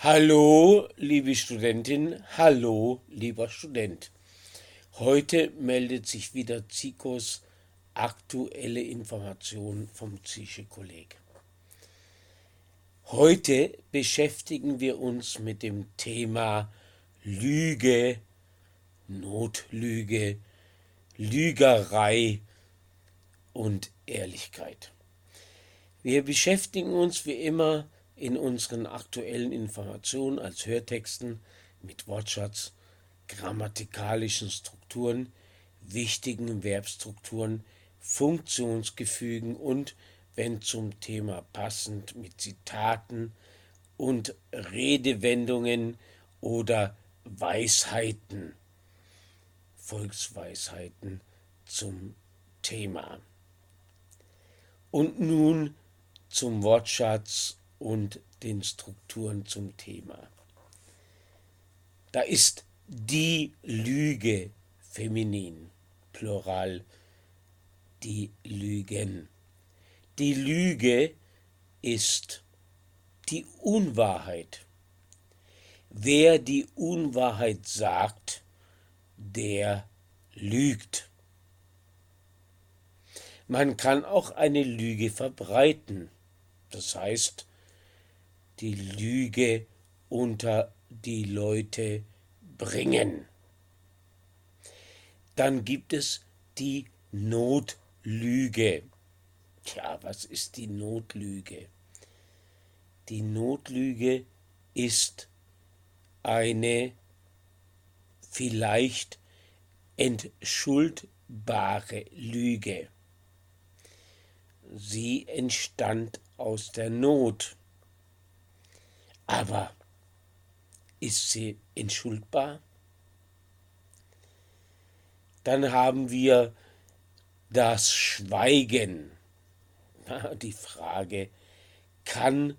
Hallo, liebe Studentin, hallo, lieber Student. Heute meldet sich wieder Zikos aktuelle Information vom Zische Kolleg. Heute beschäftigen wir uns mit dem Thema Lüge, Notlüge, Lügerei und Ehrlichkeit. Wir beschäftigen uns wie immer in unseren aktuellen Informationen als Hörtexten mit Wortschatz, grammatikalischen Strukturen, wichtigen Verbstrukturen, Funktionsgefügen und, wenn zum Thema passend, mit Zitaten und Redewendungen oder Weisheiten, Volksweisheiten zum Thema. Und nun zum Wortschatz und den Strukturen zum Thema. Da ist die Lüge feminin, plural die Lügen. Die Lüge ist die Unwahrheit. Wer die Unwahrheit sagt, der lügt. Man kann auch eine Lüge verbreiten. Das heißt, die Lüge unter die Leute bringen. Dann gibt es die Notlüge. Tja, was ist die Notlüge? Die Notlüge ist eine vielleicht entschuldbare Lüge. Sie entstand aus der Not. Aber ist sie entschuldbar? Dann haben wir das Schweigen. Die Frage, kann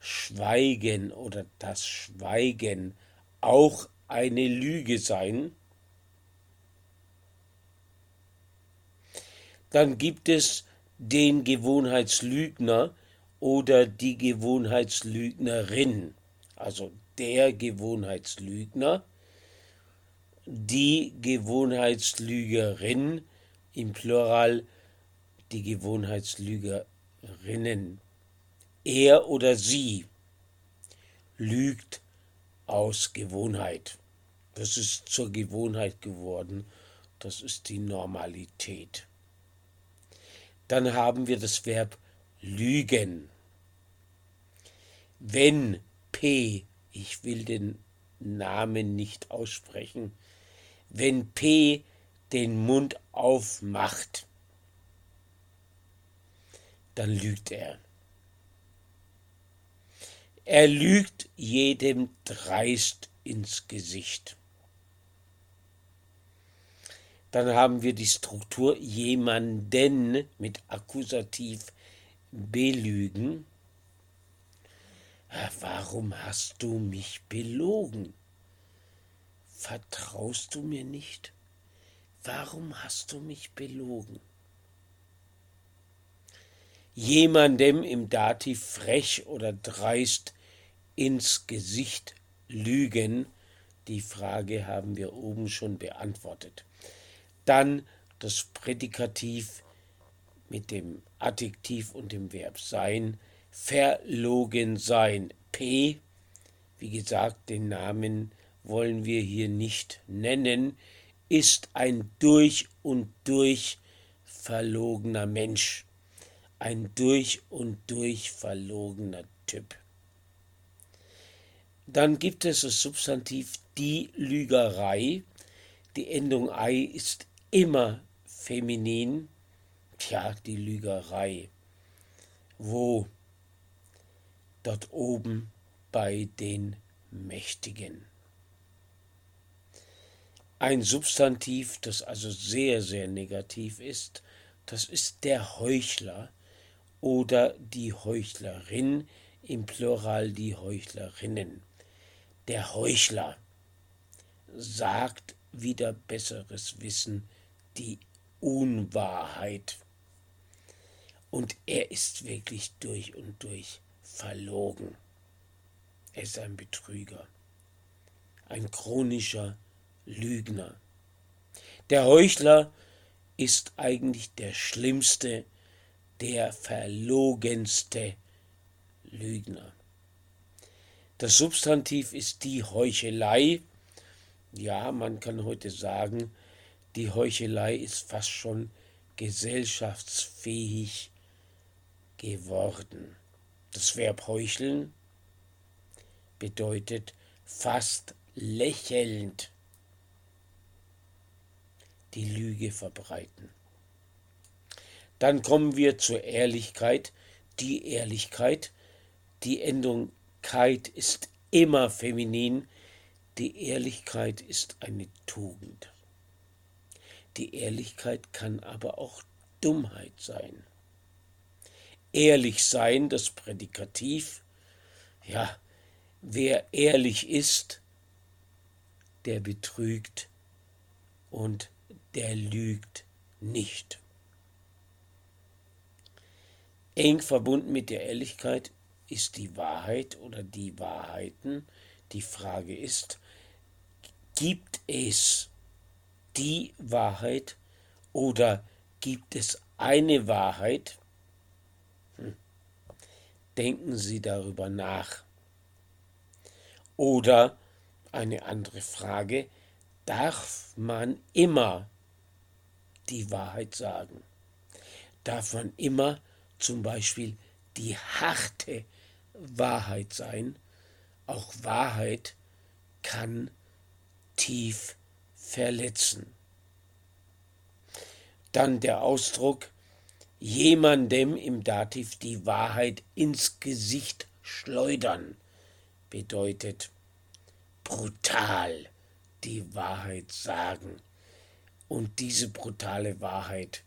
Schweigen oder das Schweigen auch eine Lüge sein? Dann gibt es den Gewohnheitslügner, oder die Gewohnheitslügnerin, also der Gewohnheitslügner, die Gewohnheitslügerin, im Plural die Gewohnheitslügerinnen. Er oder sie lügt aus Gewohnheit. Das ist zur Gewohnheit geworden. Das ist die Normalität. Dann haben wir das Verb lügen wenn P, ich will den Namen nicht aussprechen, wenn P den Mund aufmacht, dann lügt er. Er lügt jedem dreist ins Gesicht. Dann haben wir die Struktur jemanden mit Akkusativ belügen Warum hast du mich belogen? Vertraust du mir nicht? Warum hast du mich belogen? Jemandem im Dativ frech oder dreist ins Gesicht lügen, die Frage haben wir oben schon beantwortet. Dann das Prädikativ mit dem Adjektiv und dem Verb sein, verlogen sein. P, wie gesagt, den Namen wollen wir hier nicht nennen, ist ein durch und durch verlogener Mensch, ein durch und durch verlogener Typ. Dann gibt es das Substantiv die Lügerei. Die Endung ei ist immer feminin. Tja, die Lügerei. Wo dort oben bei den Mächtigen. Ein Substantiv, das also sehr, sehr negativ ist, das ist der Heuchler oder die Heuchlerin, im Plural die Heuchlerinnen. Der Heuchler sagt wieder besseres Wissen die Unwahrheit. Und er ist wirklich durch und durch verlogen. Er ist ein Betrüger, ein chronischer Lügner. Der Heuchler ist eigentlich der schlimmste, der verlogenste Lügner. Das Substantiv ist die Heuchelei. Ja, man kann heute sagen, die Heuchelei ist fast schon gesellschaftsfähig geworden. Das Verb heucheln bedeutet fast lächelnd die Lüge verbreiten. Dann kommen wir zur Ehrlichkeit. Die Ehrlichkeit, die Endung Keit ist immer feminin. Die Ehrlichkeit ist eine Tugend. Die Ehrlichkeit kann aber auch Dummheit sein. Ehrlich sein, das Prädikativ, ja, wer ehrlich ist, der betrügt und der lügt nicht. Eng verbunden mit der Ehrlichkeit ist die Wahrheit oder die Wahrheiten. Die Frage ist, gibt es die Wahrheit oder gibt es eine Wahrheit? Denken Sie darüber nach. Oder eine andere Frage, darf man immer die Wahrheit sagen? Darf man immer zum Beispiel die harte Wahrheit sein? Auch Wahrheit kann tief verletzen. Dann der Ausdruck jemandem im Dativ die Wahrheit ins Gesicht schleudern bedeutet brutal die Wahrheit sagen. Und diese brutale Wahrheit,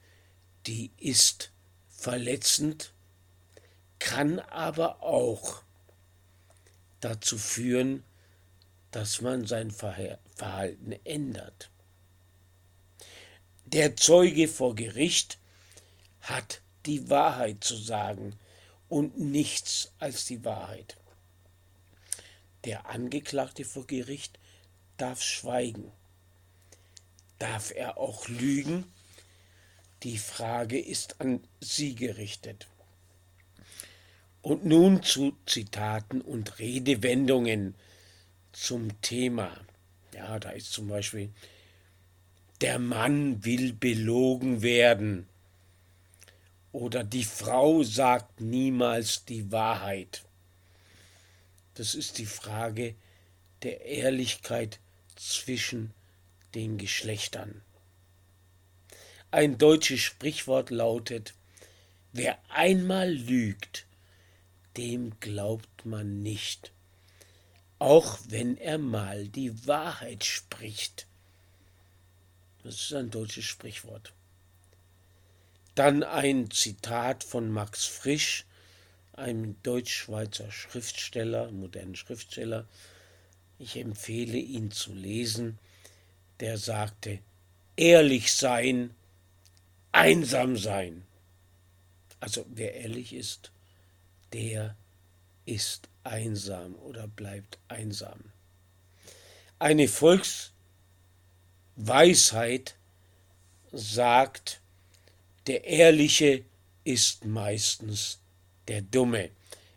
die ist verletzend, kann aber auch dazu führen, dass man sein Verhalten ändert. Der Zeuge vor Gericht hat die Wahrheit zu sagen und nichts als die Wahrheit. Der Angeklagte vor Gericht darf schweigen. Darf er auch lügen? Die Frage ist an Sie gerichtet. Und nun zu Zitaten und Redewendungen zum Thema. Ja, da ist zum Beispiel, der Mann will belogen werden. Oder die Frau sagt niemals die Wahrheit. Das ist die Frage der Ehrlichkeit zwischen den Geschlechtern. Ein deutsches Sprichwort lautet, wer einmal lügt, dem glaubt man nicht, auch wenn er mal die Wahrheit spricht. Das ist ein deutsches Sprichwort. Dann ein Zitat von Max Frisch, einem Deutsch-Schweizer Schriftsteller, modernen Schriftsteller. Ich empfehle ihn zu lesen. Der sagte, ehrlich sein, einsam sein. Also wer ehrlich ist, der ist einsam oder bleibt einsam. Eine Volksweisheit sagt, der Ehrliche ist meistens der Dumme.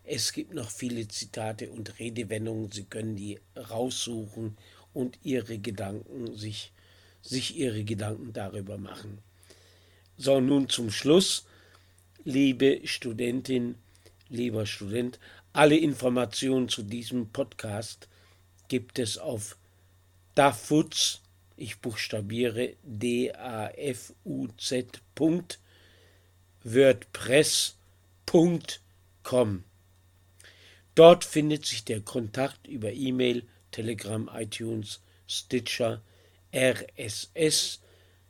Es gibt noch viele Zitate und Redewendungen, Sie können die raussuchen und Ihre Gedanken sich, sich Ihre Gedanken darüber machen. So, nun zum Schluss, liebe Studentin, lieber Student, alle Informationen zu diesem Podcast gibt es auf dafuz, ich buchstabiere D-A-F-U-Z. WordPress.com. Dort findet sich der Kontakt über E-Mail, Telegram, iTunes, Stitcher, RSS,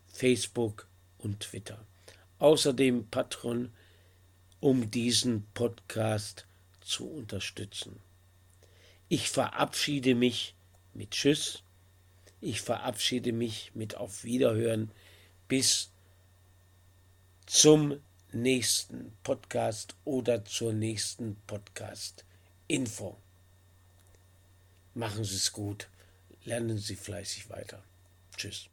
Facebook und Twitter. Außerdem Patron um diesen Podcast zu unterstützen. Ich verabschiede mich mit Tschüss. Ich verabschiede mich mit Auf Wiederhören. Bis zum nächsten Podcast oder zur nächsten Podcast-Info. Machen Sie es gut. Lernen Sie fleißig weiter. Tschüss.